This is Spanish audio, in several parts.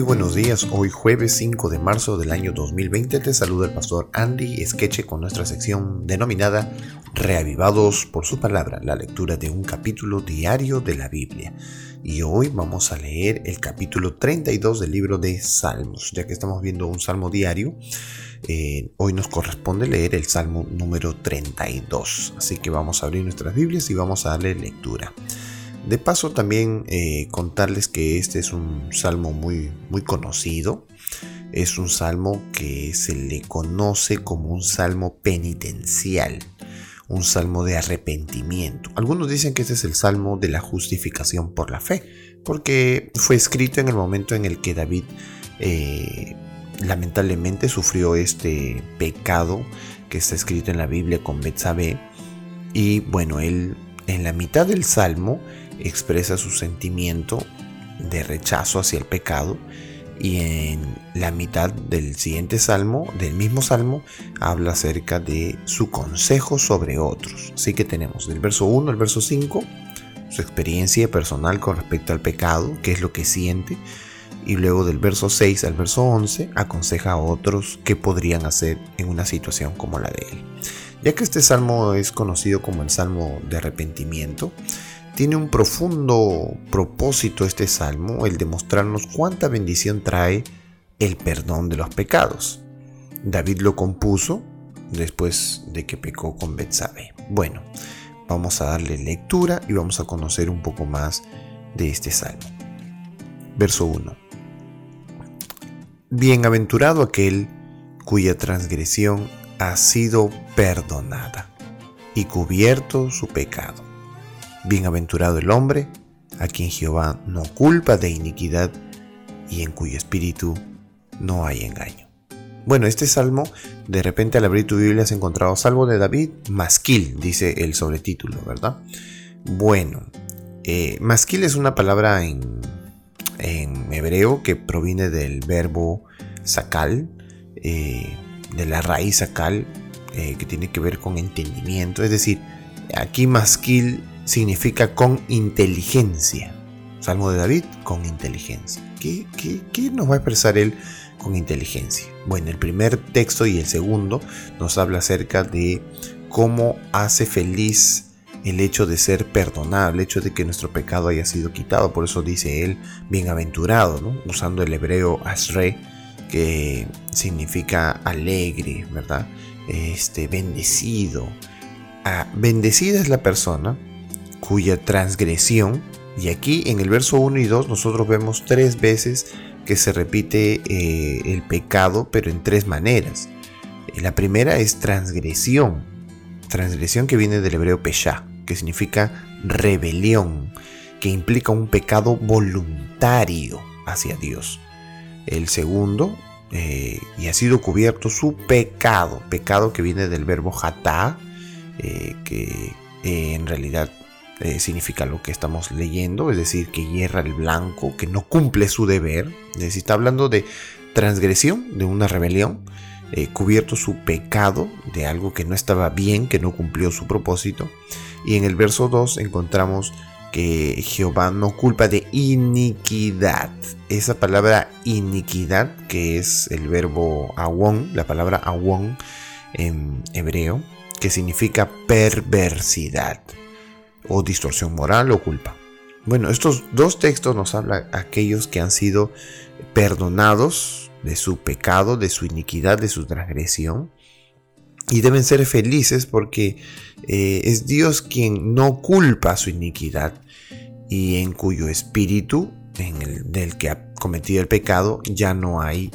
Muy buenos días, hoy jueves 5 de marzo del año 2020 te saluda el pastor Andy Esqueche con nuestra sección denominada Reavivados por su palabra, la lectura de un capítulo diario de la Biblia. Y hoy vamos a leer el capítulo 32 del libro de Salmos, ya que estamos viendo un salmo diario. Eh, hoy nos corresponde leer el salmo número 32, así que vamos a abrir nuestras Biblias y vamos a darle lectura. De paso también eh, contarles que este es un salmo muy, muy conocido. Es un salmo que se le conoce como un salmo penitencial, un salmo de arrepentimiento. Algunos dicen que este es el salmo de la justificación por la fe, porque fue escrito en el momento en el que David eh, lamentablemente sufrió este pecado que está escrito en la Biblia con Betsabé. Y bueno, él en la mitad del salmo expresa su sentimiento de rechazo hacia el pecado y en la mitad del siguiente salmo, del mismo salmo, habla acerca de su consejo sobre otros. Así que tenemos del verso 1 al verso 5 su experiencia personal con respecto al pecado, qué es lo que siente, y luego del verso 6 al verso 11 aconseja a otros qué podrían hacer en una situación como la de él. Ya que este salmo es conocido como el salmo de arrepentimiento, tiene un profundo propósito este salmo, el de mostrarnos cuánta bendición trae el perdón de los pecados. David lo compuso después de que pecó con Betsabé. Bueno, vamos a darle lectura y vamos a conocer un poco más de este salmo. Verso 1. Bienaventurado aquel cuya transgresión ha sido perdonada y cubierto su pecado. Bienaventurado el hombre a quien Jehová no culpa de iniquidad y en cuyo espíritu no hay engaño. Bueno, este salmo, de repente al abrir tu Biblia has encontrado salvo de David, masquil, dice el sobretítulo, ¿verdad? Bueno, eh, masquil es una palabra en, hebreo que proviene del verbo sakal, eh, de la raíz sakal, eh, que tiene que ver con entendimiento, es decir, aquí masquil significa con inteligencia. Salmo de David, con inteligencia. ¿Qué, nos va a expresar él con inteligencia? Bueno, el primer texto y el segundo nos habla acerca de cómo hace feliz el hecho de ser perdonado, el hecho de que nuestro pecado haya sido quitado. Por eso dice él, bienaventurado, ¿no? usando el hebreo asre, que significa alegre, ¿verdad? Este, bendecido. Ah, bendecida es la persona cuya transgresión, y aquí en el verso 1 y 2 nosotros vemos tres veces que se repite eh, el pecado, pero en tres maneras. La primera es transgresión, transgresión que viene del hebreo pesha, que significa rebelión, que implica un pecado voluntario hacia Dios. El segundo, eh, y ha sido cubierto su pecado, pecado que viene del verbo jatá, eh, que en realidad eh, significa lo que estamos leyendo, es decir, que hierra el blanco, que no cumple su deber, es decir, está hablando de transgresión, de una rebelión, eh, cubierto su pecado de algo que no estaba bien, que no cumplió su propósito. Y en el verso 2 encontramos que Jehová no culpa de iniquidad. Esa palabra iniquidad, que es el verbo awon, la palabra awon en hebreo, que significa perversidad o distorsión moral o culpa. Bueno, estos dos textos nos hablan aquellos que han sido perdonados de su pecado, de su iniquidad, de su transgresión. Y deben ser felices porque eh, es Dios quien no culpa su iniquidad y en cuyo espíritu, en el del que ha cometido el pecado, ya no hay,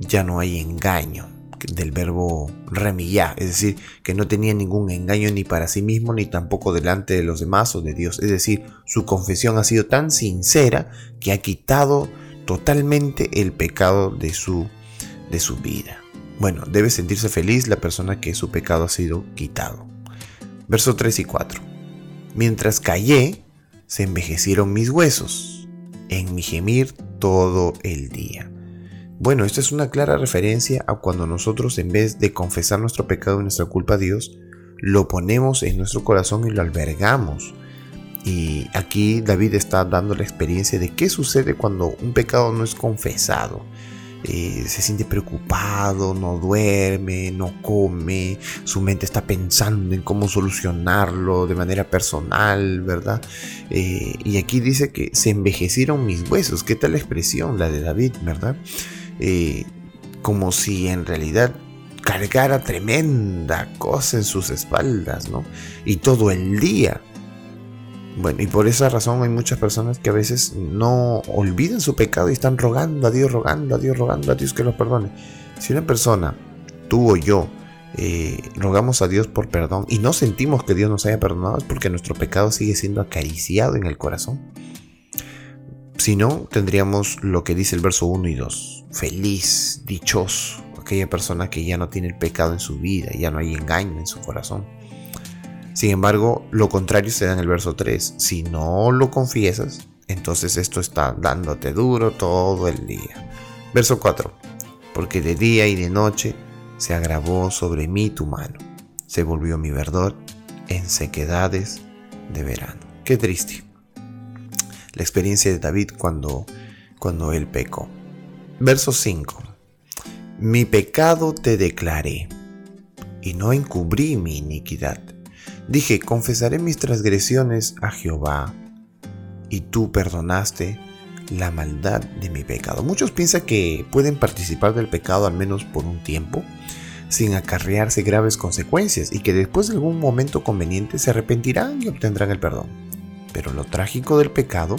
ya no hay engaño del verbo remillá, es decir, que no tenía ningún engaño ni para sí mismo ni tampoco delante de los demás o de Dios. Es decir, su confesión ha sido tan sincera que ha quitado totalmente el pecado de su, de su vida. Bueno, debe sentirse feliz la persona que su pecado ha sido quitado. Versos 3 y 4. Mientras callé, se envejecieron mis huesos, en mi gemir todo el día. Bueno, esta es una clara referencia a cuando nosotros en vez de confesar nuestro pecado y nuestra culpa a Dios, lo ponemos en nuestro corazón y lo albergamos Y aquí David está dando la experiencia de qué sucede cuando un pecado no es confesado. Eh, se siente preocupado, no duerme, no come, su mente está pensando en cómo solucionarlo de manera personal, ¿verdad? Eh, y aquí dice que se envejecieron mis huesos, ¿qué tal la expresión, la de David, ¿verdad? Eh, como si en realidad cargara tremenda cosa en sus espaldas, ¿no? Y todo el día bueno, y por esa razón hay muchas personas que a veces no olvidan su pecado y están rogando a Dios, rogando a Dios, rogando a Dios que los perdone. Si una persona, tú o yo, eh, rogamos a Dios por perdón y no sentimos que Dios nos haya perdonado es porque nuestro pecado sigue siendo acariciado en el corazón. Si no, tendríamos lo que dice el verso 1 y 2. Feliz, dichoso, aquella persona que ya no tiene el pecado en su vida, ya no hay engaño en su corazón. Sin embargo, lo contrario se da en el verso 3. Si no lo confiesas, entonces esto está dándote duro todo el día. Verso 4. Porque de día y de noche se agravó sobre mí tu mano. Se volvió mi verdor en sequedades de verano. Qué triste. La experiencia de David cuando, cuando él pecó. Verso 5. Mi pecado te declaré y no encubrí mi iniquidad. Dije, confesaré mis transgresiones a Jehová, y tú perdonaste la maldad de mi pecado. Muchos piensan que pueden participar del pecado al menos por un tiempo, sin acarrearse graves consecuencias, y que después de algún momento conveniente se arrepentirán y obtendrán el perdón. Pero lo trágico del pecado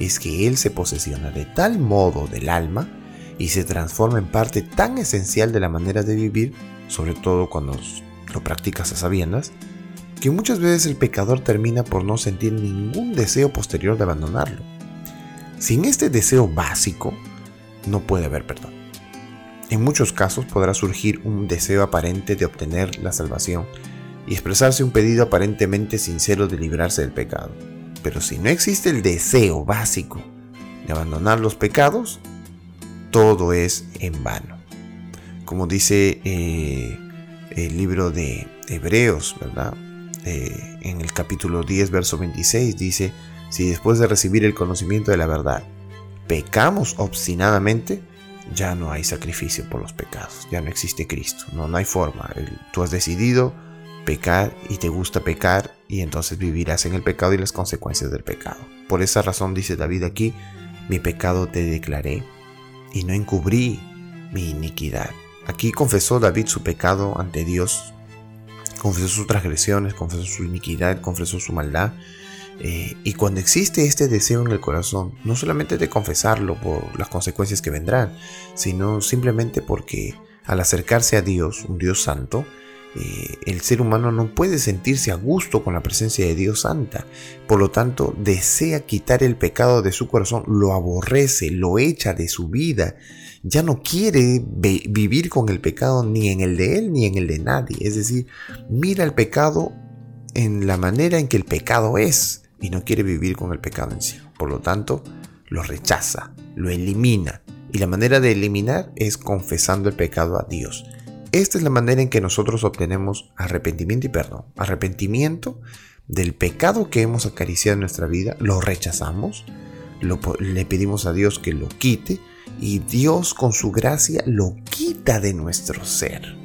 es que él se posesiona de tal modo del alma y se transforma en parte tan esencial de la manera de vivir, sobre todo cuando lo practicas a sabiendas, que muchas veces el pecador termina por no sentir ningún deseo posterior de abandonarlo. Sin este deseo básico, no puede haber perdón. En muchos casos podrá surgir un deseo aparente de obtener la salvación y expresarse un pedido aparentemente sincero de librarse del pecado. Pero si no existe el deseo básico de abandonar los pecados, todo es en vano. Como dice eh, el libro de Hebreos, ¿verdad? Eh, en el capítulo 10, verso 26, dice, si después de recibir el conocimiento de la verdad pecamos obstinadamente, ya no hay sacrificio por los pecados, ya no existe Cristo, no, no hay forma. Tú has decidido pecar y te gusta pecar y entonces vivirás en el pecado y las consecuencias del pecado. Por esa razón dice David aquí, mi pecado te declaré y no encubrí mi iniquidad. Aquí confesó David su pecado ante Dios confesó sus transgresiones, confesó su iniquidad, confesó su maldad. Eh, y cuando existe este deseo en el corazón, no solamente de confesarlo por las consecuencias que vendrán, sino simplemente porque al acercarse a Dios, un Dios santo, eh, el ser humano no puede sentirse a gusto con la presencia de Dios santa. Por lo tanto, desea quitar el pecado de su corazón, lo aborrece, lo echa de su vida. Ya no quiere vivir con el pecado ni en el de él ni en el de nadie. Es decir, mira el pecado en la manera en que el pecado es y no quiere vivir con el pecado en sí. Por lo tanto, lo rechaza, lo elimina. Y la manera de eliminar es confesando el pecado a Dios. Esta es la manera en que nosotros obtenemos arrepentimiento y perdón. Arrepentimiento del pecado que hemos acariciado en nuestra vida, lo rechazamos, le pedimos a Dios que lo quite y Dios con su gracia lo quita de nuestro ser.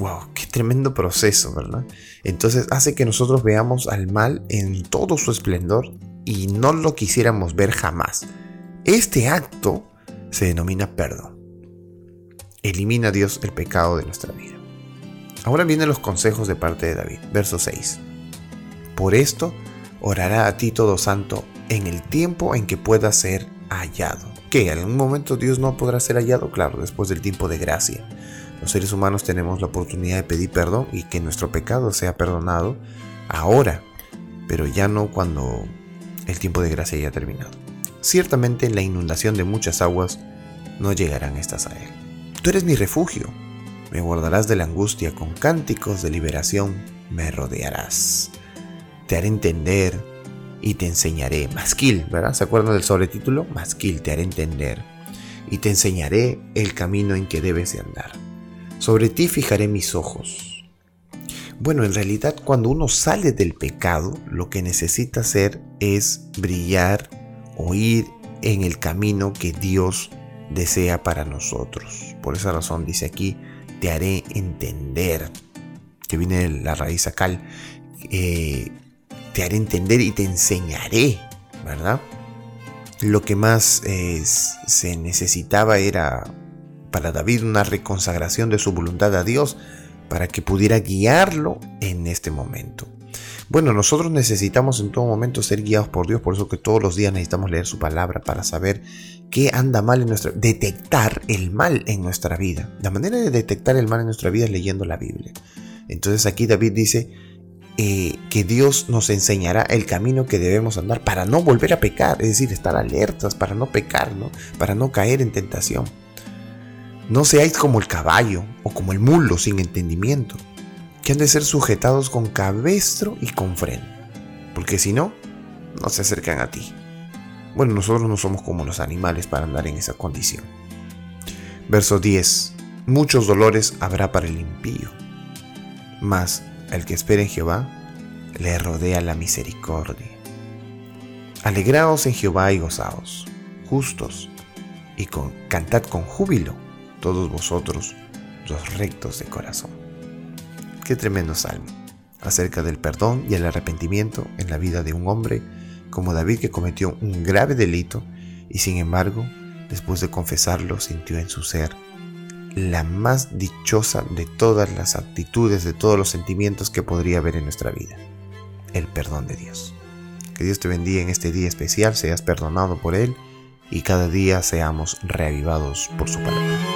¡Wow! ¡Qué tremendo proceso, ¿verdad? Entonces hace que nosotros veamos al mal en todo su esplendor y no lo quisiéramos ver jamás. Este acto se denomina perdón elimina Dios el pecado de nuestra vida. Ahora vienen los consejos de parte de David, verso 6. Por esto orará a ti todo santo en el tiempo en que pueda ser hallado. ¿Que en algún momento Dios no podrá ser hallado? Claro, después del tiempo de gracia. Los seres humanos tenemos la oportunidad de pedir perdón y que nuestro pecado sea perdonado ahora, pero ya no cuando el tiempo de gracia haya terminado. Ciertamente en la inundación de muchas aguas no llegarán estas a él. Tú eres mi refugio. Me guardarás de la angustia, con cánticos de liberación me rodearás. Te haré entender y te enseñaré. Masquil, ¿verdad? ¿Se acuerdan del sobretítulo? Masquil, te haré entender. Y te enseñaré el camino en que debes de andar. Sobre ti fijaré mis ojos. Bueno, en realidad cuando uno sale del pecado, lo que necesita hacer es brillar o ir en el camino que Dios desea para nosotros. Por esa razón dice aquí, te haré entender, que viene la raíz acal, eh, te haré entender y te enseñaré, ¿verdad? Lo que más eh, se necesitaba era para David una reconsagración de su voluntad a Dios para que pudiera guiarlo en este momento. Bueno, nosotros necesitamos en todo momento ser guiados por Dios, por eso que todos los días necesitamos leer su palabra para saber qué anda mal en nuestra detectar el mal en nuestra vida. La manera de detectar el mal en nuestra vida es leyendo la Biblia. Entonces aquí David dice eh, que Dios nos enseñará el camino que debemos andar para no volver a pecar, es decir, estar alertas para no pecar, ¿no? para no caer en tentación. No seáis como el caballo o como el mulo sin entendimiento, que han de ser sujetados con cabestro y con freno, porque si no, no se acercan a ti. Bueno, nosotros no somos como los animales para andar en esa condición. Verso 10. Muchos dolores habrá para el impío, mas el que espera en Jehová le rodea la misericordia. Alegraos en Jehová y gozaos, justos, y con, cantad con júbilo todos vosotros los rectos de corazón. Qué tremendo salmo acerca del perdón y el arrepentimiento en la vida de un hombre como David que cometió un grave delito y sin embargo, después de confesarlo, sintió en su ser la más dichosa de todas las actitudes, de todos los sentimientos que podría haber en nuestra vida, el perdón de Dios. Que Dios te bendiga en este día especial, seas perdonado por Él y cada día seamos reavivados por su palabra.